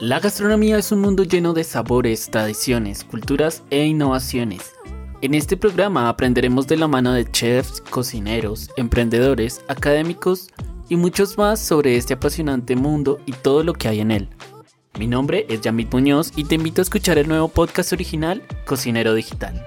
La gastronomía es un mundo lleno de sabores, tradiciones, culturas e innovaciones. En este programa aprenderemos de la mano de chefs, cocineros, emprendedores, académicos y muchos más sobre este apasionante mundo y todo lo que hay en él. Mi nombre es Yamit Muñoz y te invito a escuchar el nuevo podcast original Cocinero Digital.